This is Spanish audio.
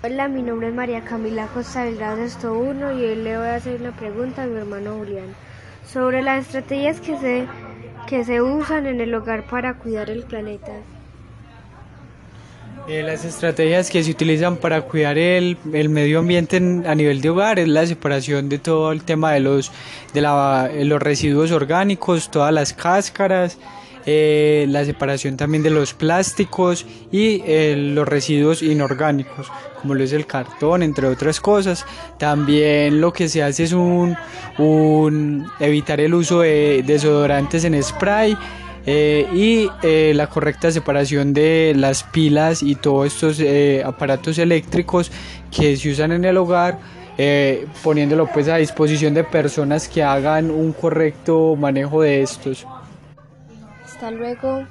Hola, mi nombre es María Camila Costa Delgado Esto 1 y hoy le voy a hacer una pregunta a mi hermano Julián sobre las estrategias que se, que se usan en el hogar para cuidar el planeta. Eh, las estrategias que se utilizan para cuidar el, el medio ambiente a nivel de hogar es la separación de todo el tema de los, de la, los residuos orgánicos, todas las cáscaras, eh, la separación también de los plásticos y eh, los residuos inorgánicos, como lo es el cartón, entre otras cosas. También lo que se hace es un, un evitar el uso de desodorantes en spray. Eh, y eh, la correcta separación de las pilas y todos estos aparatos eléctricos que se usan en el hogar poniéndolo pues a disposición de personas que hagan un correcto manejo de estos. Hasta luego.